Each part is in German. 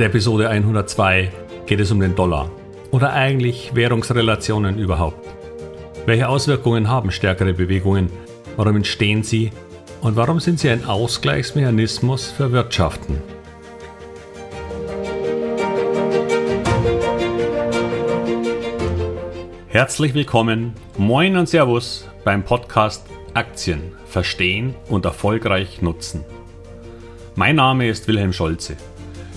der Episode 102 geht es um den Dollar oder eigentlich Währungsrelationen überhaupt. Welche Auswirkungen haben stärkere Bewegungen? Warum entstehen sie? Und warum sind sie ein Ausgleichsmechanismus für Wirtschaften? Herzlich willkommen, moin und Servus beim Podcast Aktien verstehen und erfolgreich nutzen. Mein Name ist Wilhelm Scholze.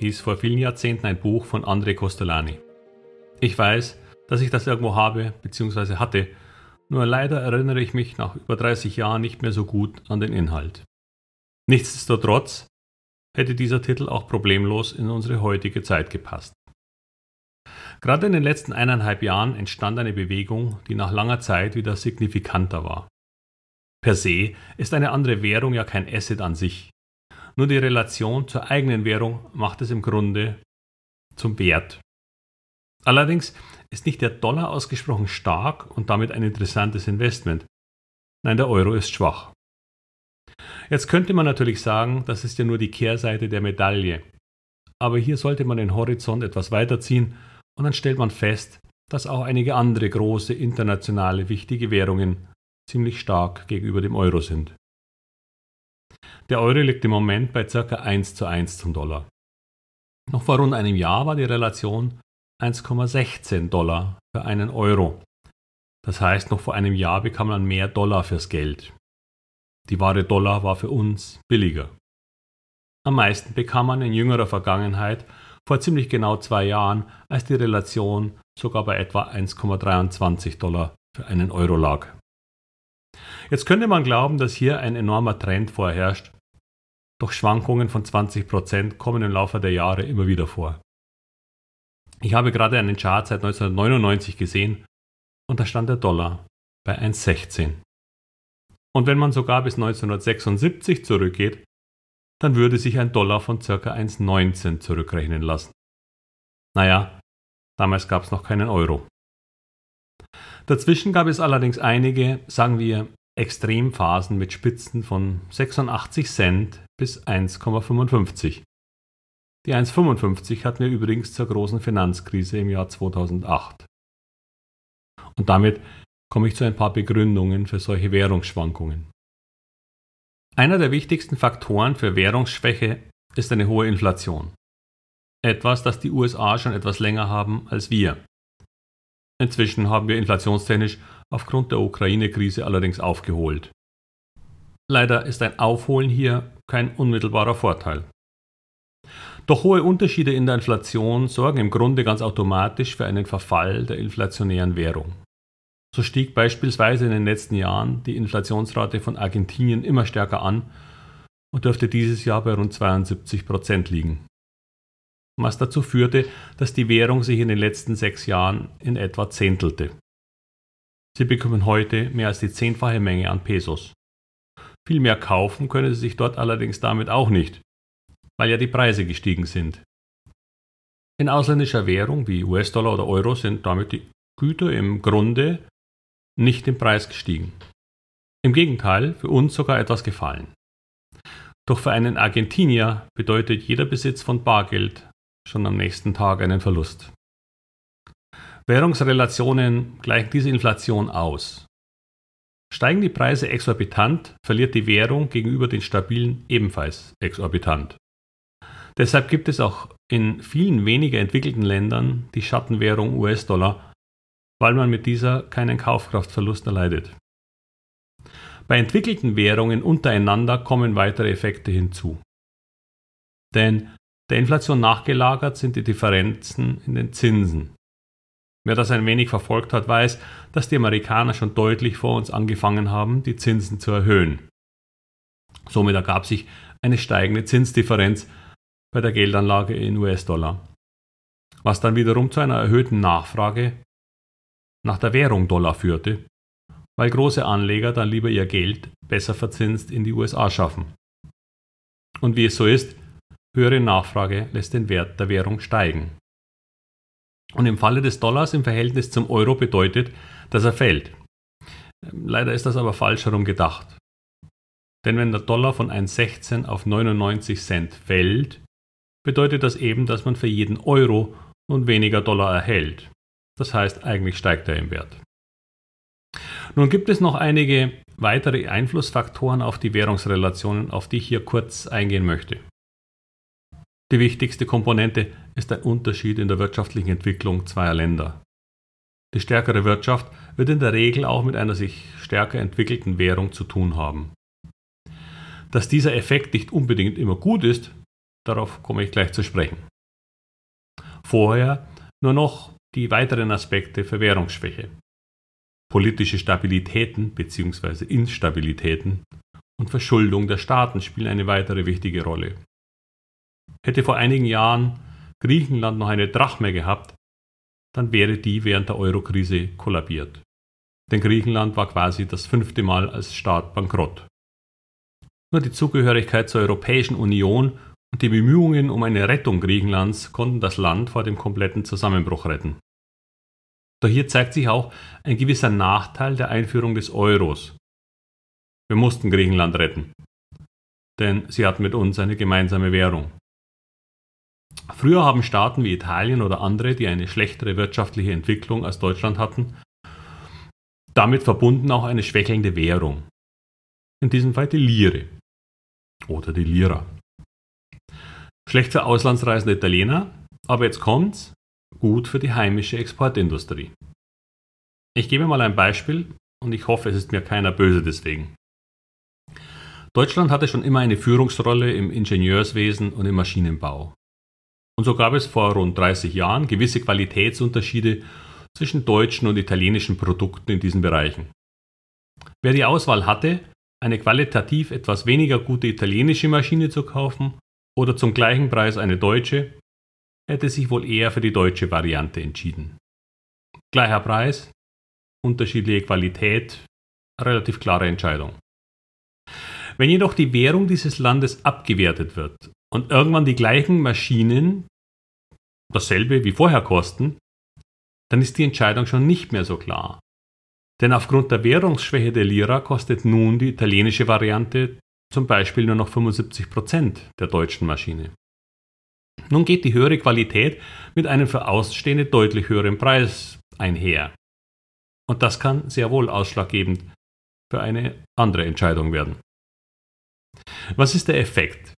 Hieß vor vielen Jahrzehnten ein Buch von André Costolani. Ich weiß, dass ich das irgendwo habe bzw. hatte, nur leider erinnere ich mich nach über 30 Jahren nicht mehr so gut an den Inhalt. Nichtsdestotrotz hätte dieser Titel auch problemlos in unsere heutige Zeit gepasst. Gerade in den letzten eineinhalb Jahren entstand eine Bewegung, die nach langer Zeit wieder signifikanter war. Per se ist eine andere Währung ja kein Asset an sich, nur die Relation zur eigenen Währung macht es im Grunde zum Wert. Allerdings ist nicht der Dollar ausgesprochen stark und damit ein interessantes Investment. Nein, der Euro ist schwach. Jetzt könnte man natürlich sagen, das ist ja nur die Kehrseite der Medaille. Aber hier sollte man den Horizont etwas weiterziehen und dann stellt man fest, dass auch einige andere große internationale wichtige Währungen ziemlich stark gegenüber dem Euro sind. Der Euro liegt im Moment bei ca. 1 zu 1 zum Dollar. Noch vor rund einem Jahr war die Relation 1,16 Dollar für einen Euro. Das heißt, noch vor einem Jahr bekam man mehr Dollar fürs Geld. Die wahre Dollar war für uns billiger. Am meisten bekam man in jüngerer Vergangenheit vor ziemlich genau zwei Jahren, als die Relation sogar bei etwa 1,23 Dollar für einen Euro lag. Jetzt könnte man glauben, dass hier ein enormer Trend vorherrscht, doch Schwankungen von 20% kommen im Laufe der Jahre immer wieder vor. Ich habe gerade einen Chart seit 1999 gesehen und da stand der Dollar bei 1,16. Und wenn man sogar bis 1976 zurückgeht, dann würde sich ein Dollar von ca. 1,19 zurückrechnen lassen. Naja, damals gab es noch keinen Euro. Dazwischen gab es allerdings einige, sagen wir, Extremphasen mit Spitzen von 86 Cent bis 1,55. Die 1,55 hatten wir übrigens zur großen Finanzkrise im Jahr 2008. Und damit komme ich zu ein paar Begründungen für solche Währungsschwankungen. Einer der wichtigsten Faktoren für Währungsschwäche ist eine hohe Inflation. Etwas, das die USA schon etwas länger haben als wir. Inzwischen haben wir inflationstechnisch aufgrund der Ukraine-Krise allerdings aufgeholt. Leider ist ein Aufholen hier kein unmittelbarer Vorteil. Doch hohe Unterschiede in der Inflation sorgen im Grunde ganz automatisch für einen Verfall der inflationären Währung. So stieg beispielsweise in den letzten Jahren die Inflationsrate von Argentinien immer stärker an und dürfte dieses Jahr bei rund 72 Prozent liegen. Was dazu führte, dass die Währung sich in den letzten sechs Jahren in etwa zehntelte. Sie bekommen heute mehr als die zehnfache Menge an Pesos. Viel mehr kaufen können sie sich dort allerdings damit auch nicht, weil ja die Preise gestiegen sind. In ausländischer Währung wie US-Dollar oder Euro sind damit die Güter im Grunde nicht im Preis gestiegen. Im Gegenteil, für uns sogar etwas gefallen. Doch für einen Argentinier bedeutet jeder Besitz von Bargeld schon am nächsten Tag einen Verlust. Währungsrelationen gleichen diese Inflation aus. Steigen die Preise exorbitant, verliert die Währung gegenüber den stabilen ebenfalls exorbitant. Deshalb gibt es auch in vielen weniger entwickelten Ländern die Schattenwährung US-Dollar, weil man mit dieser keinen Kaufkraftverlust erleidet. Bei entwickelten Währungen untereinander kommen weitere Effekte hinzu. Denn der Inflation nachgelagert sind die Differenzen in den Zinsen. Wer das ein wenig verfolgt hat, weiß, dass die Amerikaner schon deutlich vor uns angefangen haben, die Zinsen zu erhöhen. Somit ergab sich eine steigende Zinsdifferenz bei der Geldanlage in US-Dollar. was dann wiederum zu einer erhöhten Nachfrage nach der Währung Dollar führte, weil große Anleger dann lieber ihr Geld besser verzinst in die USA schaffen. Und wie es so ist, höhere Nachfrage lässt den Wert der Währung steigen. Und im Falle des Dollars im Verhältnis zum Euro bedeutet, dass er fällt. Leider ist das aber falsch herum gedacht. Denn wenn der Dollar von 1,16 auf 99 Cent fällt, bedeutet das eben, dass man für jeden Euro nun weniger Dollar erhält. Das heißt, eigentlich steigt er im Wert. Nun gibt es noch einige weitere Einflussfaktoren auf die Währungsrelationen, auf die ich hier kurz eingehen möchte. Die wichtigste Komponente ist ein Unterschied in der wirtschaftlichen Entwicklung zweier Länder. Die stärkere Wirtschaft wird in der Regel auch mit einer sich stärker entwickelten Währung zu tun haben. Dass dieser Effekt nicht unbedingt immer gut ist, darauf komme ich gleich zu sprechen. Vorher nur noch die weiteren Aspekte für Währungsschwäche. Politische Stabilitäten bzw. Instabilitäten und Verschuldung der Staaten spielen eine weitere wichtige Rolle. Hätte vor einigen Jahren Griechenland noch eine Drachme gehabt, dann wäre die während der Eurokrise kollabiert. Denn Griechenland war quasi das fünfte Mal als Staat bankrott. Nur die Zugehörigkeit zur Europäischen Union und die Bemühungen um eine Rettung Griechenlands konnten das Land vor dem kompletten Zusammenbruch retten. Doch hier zeigt sich auch ein gewisser Nachteil der Einführung des Euros. Wir mussten Griechenland retten, denn sie hatten mit uns eine gemeinsame Währung. Früher haben Staaten wie Italien oder andere, die eine schlechtere wirtschaftliche Entwicklung als Deutschland hatten, damit verbunden auch eine schwächelnde Währung. In diesem Fall die Lire oder die Lira. Schlecht für auslandsreisende Italiener, aber jetzt kommt's, gut für die heimische Exportindustrie. Ich gebe mal ein Beispiel und ich hoffe, es ist mir keiner böse deswegen. Deutschland hatte schon immer eine Führungsrolle im Ingenieurswesen und im Maschinenbau. Und so gab es vor rund 30 Jahren gewisse Qualitätsunterschiede zwischen deutschen und italienischen Produkten in diesen Bereichen. Wer die Auswahl hatte, eine qualitativ etwas weniger gute italienische Maschine zu kaufen oder zum gleichen Preis eine deutsche, hätte sich wohl eher für die deutsche Variante entschieden. Gleicher Preis, unterschiedliche Qualität, relativ klare Entscheidung. Wenn jedoch die Währung dieses Landes abgewertet wird und irgendwann die gleichen Maschinen dasselbe wie vorher kosten, dann ist die Entscheidung schon nicht mehr so klar. Denn aufgrund der Währungsschwäche der Lira kostet nun die italienische Variante zum Beispiel nur noch 75% der deutschen Maschine. Nun geht die höhere Qualität mit einem für Ausstehende deutlich höheren Preis einher. Und das kann sehr wohl ausschlaggebend für eine andere Entscheidung werden. Was ist der Effekt?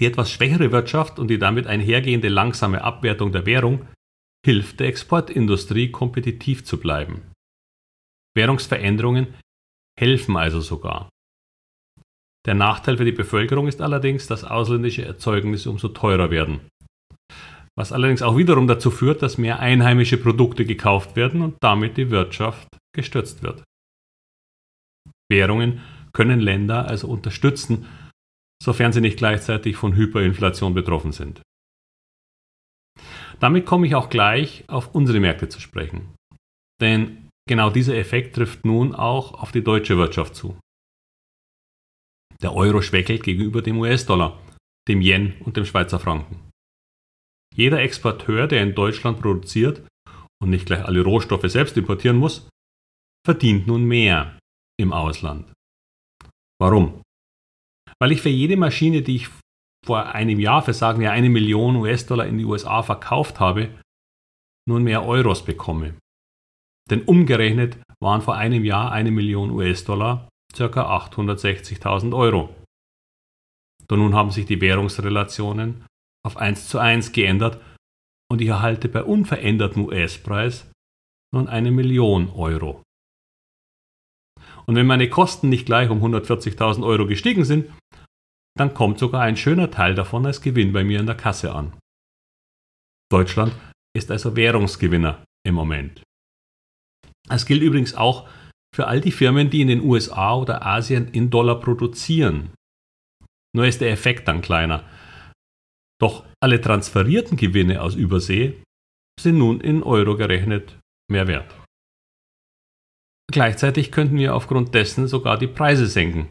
Die etwas schwächere Wirtschaft und die damit einhergehende langsame Abwertung der Währung hilft der Exportindustrie kompetitiv zu bleiben. Währungsveränderungen helfen also sogar. Der Nachteil für die Bevölkerung ist allerdings, dass ausländische Erzeugnisse umso teurer werden. Was allerdings auch wiederum dazu führt, dass mehr einheimische Produkte gekauft werden und damit die Wirtschaft gestürzt wird. Währungen können Länder also unterstützen, sofern sie nicht gleichzeitig von Hyperinflation betroffen sind. Damit komme ich auch gleich auf unsere Märkte zu sprechen. Denn genau dieser Effekt trifft nun auch auf die deutsche Wirtschaft zu. Der Euro schwächelt gegenüber dem US-Dollar, dem Yen und dem Schweizer Franken. Jeder Exporteur, der in Deutschland produziert und nicht gleich alle Rohstoffe selbst importieren muss, verdient nun mehr im Ausland. Warum? Weil ich für jede Maschine, die ich vor einem Jahr für sagen wir eine Million US-Dollar in die USA verkauft habe, nun mehr Euros bekomme. Denn umgerechnet waren vor einem Jahr eine Million US-Dollar ca. 860.000 Euro. Doch nun haben sich die Währungsrelationen auf 1 zu 1 geändert und ich erhalte bei unverändertem US-Preis nun eine Million Euro. Und wenn meine Kosten nicht gleich um 140.000 Euro gestiegen sind, dann kommt sogar ein schöner Teil davon als Gewinn bei mir in der Kasse an. Deutschland ist also Währungsgewinner im Moment. Das gilt übrigens auch für all die Firmen, die in den USA oder Asien in Dollar produzieren. Nur ist der Effekt dann kleiner. Doch alle transferierten Gewinne aus Übersee sind nun in Euro gerechnet mehr wert. Gleichzeitig könnten wir aufgrund dessen sogar die Preise senken,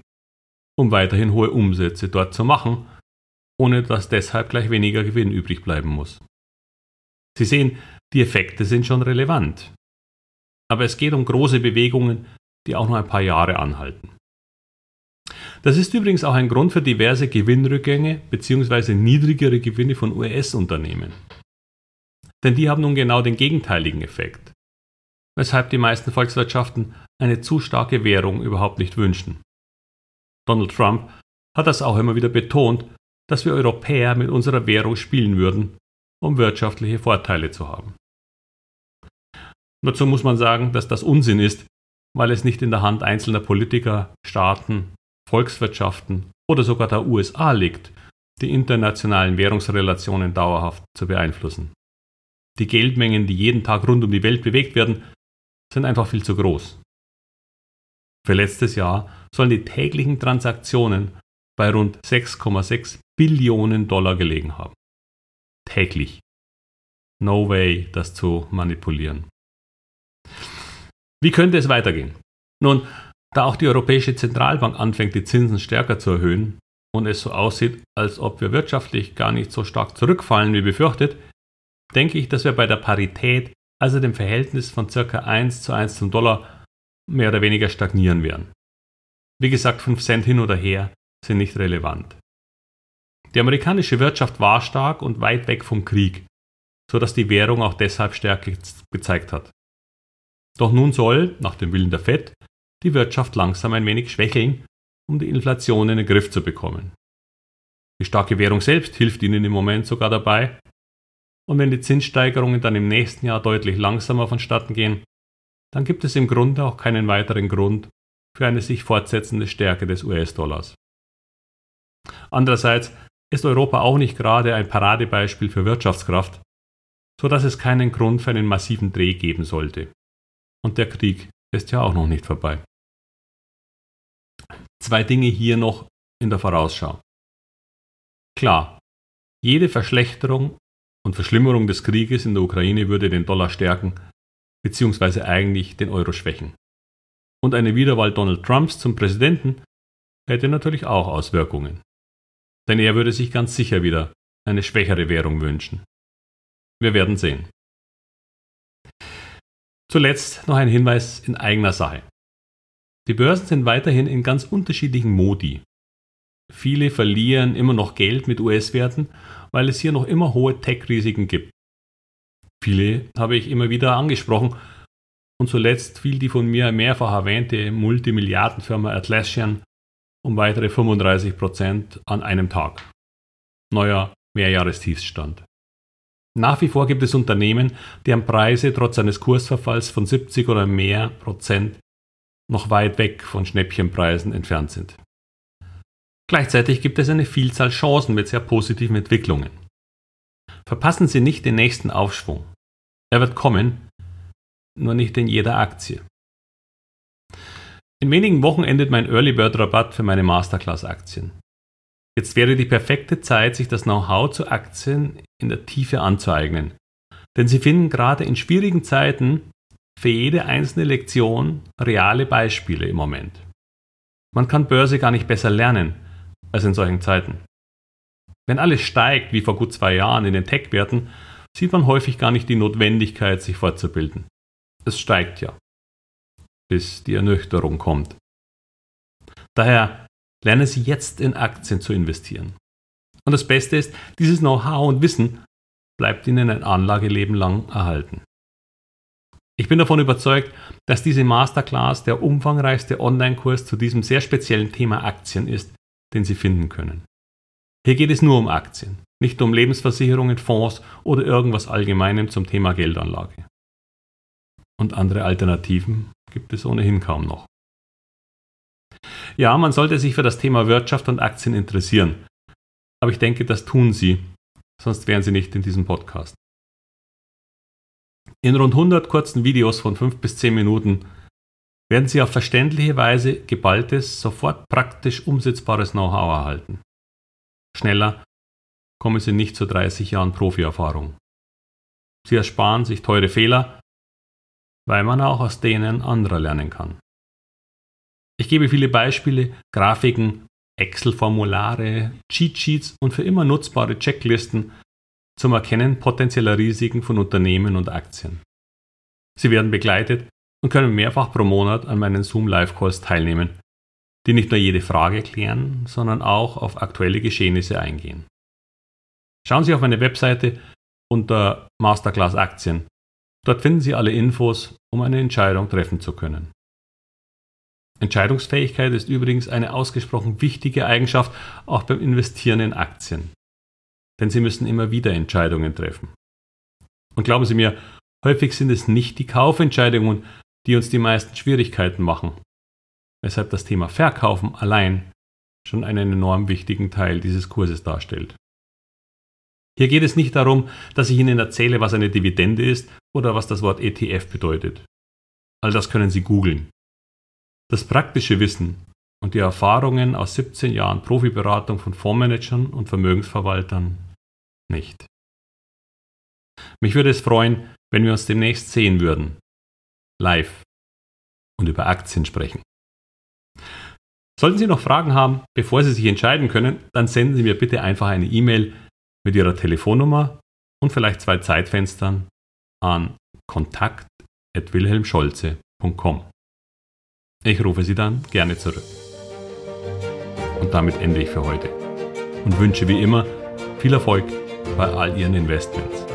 um weiterhin hohe Umsätze dort zu machen, ohne dass deshalb gleich weniger Gewinn übrig bleiben muss. Sie sehen, die Effekte sind schon relevant. Aber es geht um große Bewegungen, die auch noch ein paar Jahre anhalten. Das ist übrigens auch ein Grund für diverse Gewinnrückgänge bzw. niedrigere Gewinne von US-Unternehmen. Denn die haben nun genau den gegenteiligen Effekt, weshalb die meisten Volkswirtschaften eine zu starke Währung überhaupt nicht wünschen. Donald Trump hat das auch immer wieder betont, dass wir Europäer mit unserer Währung spielen würden, um wirtschaftliche Vorteile zu haben. Dazu muss man sagen, dass das Unsinn ist, weil es nicht in der Hand einzelner Politiker, Staaten, Volkswirtschaften oder sogar der USA liegt, die internationalen Währungsrelationen dauerhaft zu beeinflussen. Die Geldmengen, die jeden Tag rund um die Welt bewegt werden, sind einfach viel zu groß. Für letztes Jahr sollen die täglichen Transaktionen bei rund 6,6 Billionen Dollar gelegen haben. Täglich. No way, das zu manipulieren. Wie könnte es weitergehen? Nun, da auch die Europäische Zentralbank anfängt, die Zinsen stärker zu erhöhen und es so aussieht, als ob wir wirtschaftlich gar nicht so stark zurückfallen wie befürchtet, denke ich, dass wir bei der Parität, also dem Verhältnis von ca. 1 zu 1 zum Dollar, mehr oder weniger stagnieren werden. Wie gesagt, 5 Cent hin oder her sind nicht relevant. Die amerikanische Wirtschaft war stark und weit weg vom Krieg, so dass die Währung auch deshalb Stärke gezeigt hat. Doch nun soll, nach dem Willen der Fed, die Wirtschaft langsam ein wenig schwächeln, um die Inflation in den Griff zu bekommen. Die starke Währung selbst hilft ihnen im Moment sogar dabei. Und wenn die Zinssteigerungen dann im nächsten Jahr deutlich langsamer vonstatten gehen, dann gibt es im Grunde auch keinen weiteren Grund für eine sich fortsetzende Stärke des US-Dollars. Andererseits ist Europa auch nicht gerade ein Paradebeispiel für Wirtschaftskraft, so dass es keinen Grund für einen massiven Dreh geben sollte. Und der Krieg ist ja auch noch nicht vorbei. Zwei Dinge hier noch in der Vorausschau. Klar, jede Verschlechterung und Verschlimmerung des Krieges in der Ukraine würde den Dollar stärken, beziehungsweise eigentlich den Euro schwächen. Und eine Wiederwahl Donald Trumps zum Präsidenten hätte natürlich auch Auswirkungen. Denn er würde sich ganz sicher wieder eine schwächere Währung wünschen. Wir werden sehen. Zuletzt noch ein Hinweis in eigener Sache. Die Börsen sind weiterhin in ganz unterschiedlichen Modi. Viele verlieren immer noch Geld mit US-Werten, weil es hier noch immer hohe Tech-Risiken gibt. Viele habe ich immer wieder angesprochen und zuletzt fiel die von mir mehrfach erwähnte Multimilliardenfirma Atlassian um weitere 35 Prozent an einem Tag. Neuer Mehrjahrestiefsstand. Nach wie vor gibt es Unternehmen, deren Preise trotz eines Kursverfalls von 70 oder mehr Prozent noch weit weg von Schnäppchenpreisen entfernt sind. Gleichzeitig gibt es eine Vielzahl Chancen mit sehr positiven Entwicklungen. Verpassen Sie nicht den nächsten Aufschwung. Er wird kommen, nur nicht in jeder Aktie. In wenigen Wochen endet mein Early Bird Rabatt für meine Masterclass Aktien. Jetzt wäre die perfekte Zeit, sich das Know-how zu Aktien in der Tiefe anzueignen. Denn Sie finden gerade in schwierigen Zeiten für jede einzelne Lektion reale Beispiele im Moment. Man kann Börse gar nicht besser lernen als in solchen Zeiten. Wenn alles steigt, wie vor gut zwei Jahren in den Tech-Werten, sieht man häufig gar nicht die Notwendigkeit, sich fortzubilden. Es steigt ja, bis die Ernüchterung kommt. Daher Lernen Sie jetzt in Aktien zu investieren. Und das Beste ist, dieses Know-how und Wissen bleibt Ihnen ein Anlageleben lang erhalten. Ich bin davon überzeugt, dass diese Masterclass der umfangreichste Online-Kurs zu diesem sehr speziellen Thema Aktien ist, den Sie finden können. Hier geht es nur um Aktien, nicht um Lebensversicherungen, Fonds oder irgendwas Allgemeinem zum Thema Geldanlage. Und andere Alternativen gibt es ohnehin kaum noch. Ja, man sollte sich für das Thema Wirtschaft und Aktien interessieren. Aber ich denke, das tun Sie, sonst wären Sie nicht in diesem Podcast. In rund 100 kurzen Videos von 5 bis 10 Minuten werden Sie auf verständliche Weise geballtes, sofort praktisch umsetzbares Know-how erhalten. Schneller kommen Sie nicht zu 30 Jahren Profi-Erfahrung. Sie ersparen sich teure Fehler, weil man auch aus denen anderer lernen kann. Ich gebe viele Beispiele, Grafiken, Excel-Formulare, Cheat-Sheets und für immer nutzbare Checklisten zum Erkennen potenzieller Risiken von Unternehmen und Aktien. Sie werden begleitet und können mehrfach pro Monat an meinen Zoom Live Calls teilnehmen, die nicht nur jede Frage klären, sondern auch auf aktuelle Geschehnisse eingehen. Schauen Sie auf meine Webseite unter Masterclass Aktien. Dort finden Sie alle Infos, um eine Entscheidung treffen zu können. Entscheidungsfähigkeit ist übrigens eine ausgesprochen wichtige Eigenschaft auch beim Investieren in Aktien. Denn Sie müssen immer wieder Entscheidungen treffen. Und glauben Sie mir, häufig sind es nicht die Kaufentscheidungen, die uns die meisten Schwierigkeiten machen, weshalb das Thema Verkaufen allein schon einen enorm wichtigen Teil dieses Kurses darstellt. Hier geht es nicht darum, dass ich Ihnen erzähle, was eine Dividende ist oder was das Wort ETF bedeutet. All das können Sie googeln. Das praktische Wissen und die Erfahrungen aus 17 Jahren Profiberatung von Fondsmanagern und Vermögensverwaltern nicht. Mich würde es freuen, wenn wir uns demnächst sehen würden live und über Aktien sprechen. Sollten Sie noch Fragen haben, bevor Sie sich entscheiden können, dann senden Sie mir bitte einfach eine E-Mail mit Ihrer Telefonnummer und vielleicht zwei Zeitfenstern an kontakt.wilhelmscholze.com. Ich rufe Sie dann gerne zurück. Und damit ende ich für heute und wünsche wie immer viel Erfolg bei all Ihren Investments.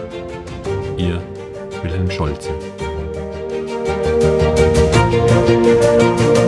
Ihr Wilhelm Scholze. Música